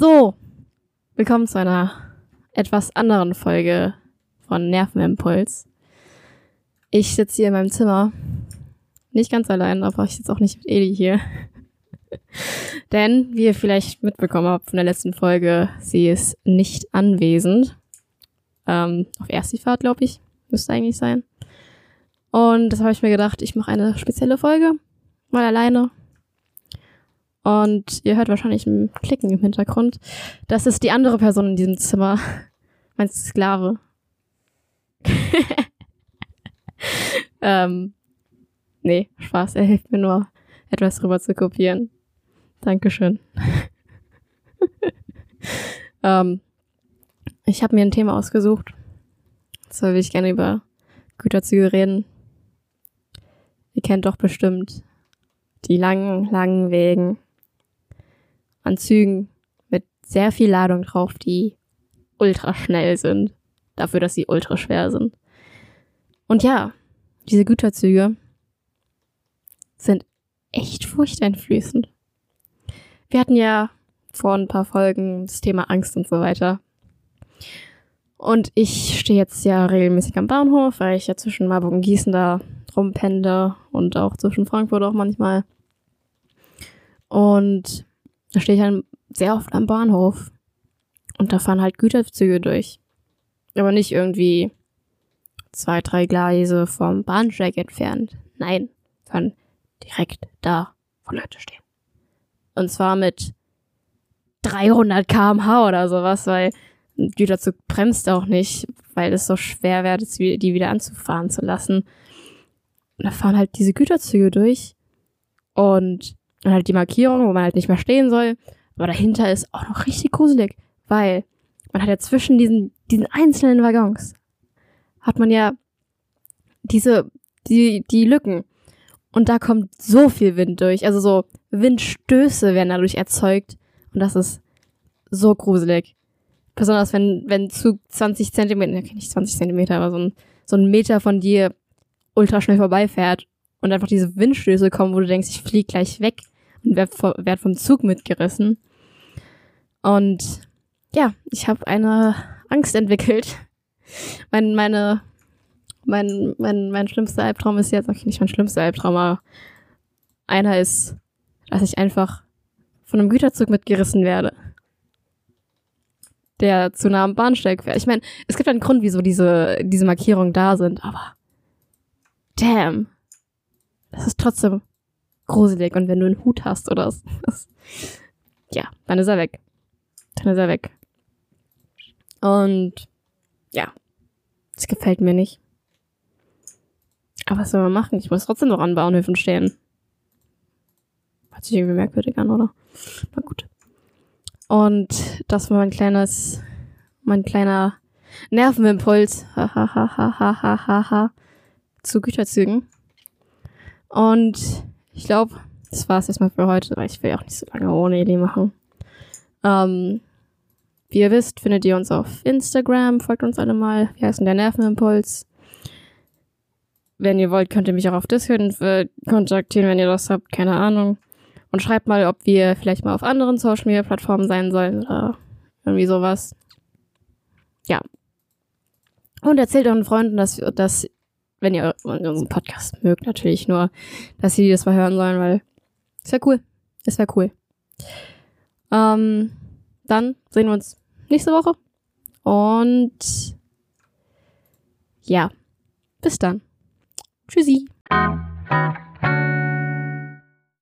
So, willkommen zu einer etwas anderen Folge von Nervenimpuls. Ich sitze hier in meinem Zimmer. Nicht ganz allein, aber ich sitze auch nicht mit Eli hier. Denn, wie ihr vielleicht mitbekommen habt von der letzten Folge, sie ist nicht anwesend. Ähm, auf Erstifahrt, glaube ich. Müsste eigentlich sein. Und das habe ich mir gedacht, ich mache eine spezielle Folge. Mal alleine. Und ihr hört wahrscheinlich ein Klicken im Hintergrund. Das ist die andere Person in diesem Zimmer. Mein Sklave. ähm, nee, Spaß. Er hilft mir nur, etwas rüber zu kopieren. Dankeschön. ähm, ich habe mir ein Thema ausgesucht. Zwar will ich gerne über Güterzüge reden. Ihr kennt doch bestimmt die langen, langen Wegen an Zügen mit sehr viel Ladung drauf, die ultra schnell sind. Dafür, dass sie ultra schwer sind. Und ja, diese Güterzüge sind echt furchteinflößend. Wir hatten ja vor ein paar Folgen das Thema Angst und so weiter. Und ich stehe jetzt ja regelmäßig am Bahnhof, weil ich ja zwischen Marburg und Gießen da rumpende und auch zwischen Frankfurt auch manchmal. Und da stehe ich dann sehr oft am Bahnhof. Und da fahren halt Güterzüge durch. Aber nicht irgendwie zwei, drei Gleise vom Bahnsteig entfernt. Nein, fahren direkt da, wo Leute stehen. Und zwar mit 300 kmh oder sowas, weil ein Güterzug bremst auch nicht, weil es so schwer wäre, die wieder anzufahren zu lassen. Und da fahren halt diese Güterzüge durch und dann halt die Markierung, wo man halt nicht mehr stehen soll. Aber dahinter ist auch noch richtig gruselig, weil man hat ja zwischen diesen, diesen einzelnen Waggons hat man ja diese, die, die Lücken. Und da kommt so viel Wind durch. Also so Windstöße werden dadurch erzeugt. Und das ist so gruselig. Besonders wenn, wenn Zug 20 Zentimeter, nicht 20 Zentimeter, aber so ein, so ein Meter von dir ultra schnell vorbeifährt und einfach diese Windstöße kommen, wo du denkst, ich flieg gleich weg und werd vom Zug mitgerissen. Und ja, ich habe eine Angst entwickelt. Mein, meine, mein, mein, mein schlimmster Albtraum ist jetzt, okay, nicht mein schlimmster Albtraum, aber einer ist, dass ich einfach von einem Güterzug mitgerissen werde. Der zu nah am Bahnsteig fährt. Ich meine, es gibt einen Grund, wieso diese, diese Markierungen da sind, aber damn. Das ist trotzdem gruselig. Und wenn du einen Hut hast oder so, ja, dann ist er weg. Dann ist er weg. Und ja, das gefällt mir nicht. Aber was soll man machen? Ich muss trotzdem noch an Bahnhöfen stehen. Hört sich irgendwie merkwürdig an, oder? Na gut. Und das war mein kleines, mein kleiner Nervenimpuls. Hahaha. zu Güterzügen. Und ich glaube, das war es erstmal für heute, weil ich will auch nicht so lange ohne Eli machen. Ähm, wie ihr wisst, findet ihr uns auf Instagram, folgt uns alle mal. Wir heißen der Nervenimpuls. Wenn ihr wollt, könnt ihr mich auch auf Discord äh, kontaktieren, wenn ihr das habt, keine Ahnung. Und schreibt mal, ob wir vielleicht mal auf anderen Social Media Plattformen sein sollen oder irgendwie sowas. Ja. Und erzählt euren Freunden, dass, dass wenn ihr unseren Podcast mögt, natürlich nur, dass sie das mal hören sollen, weil es wäre cool. Es wäre cool. Ähm, dann sehen wir uns nächste Woche. Und ja, bis dann. Tschüssi.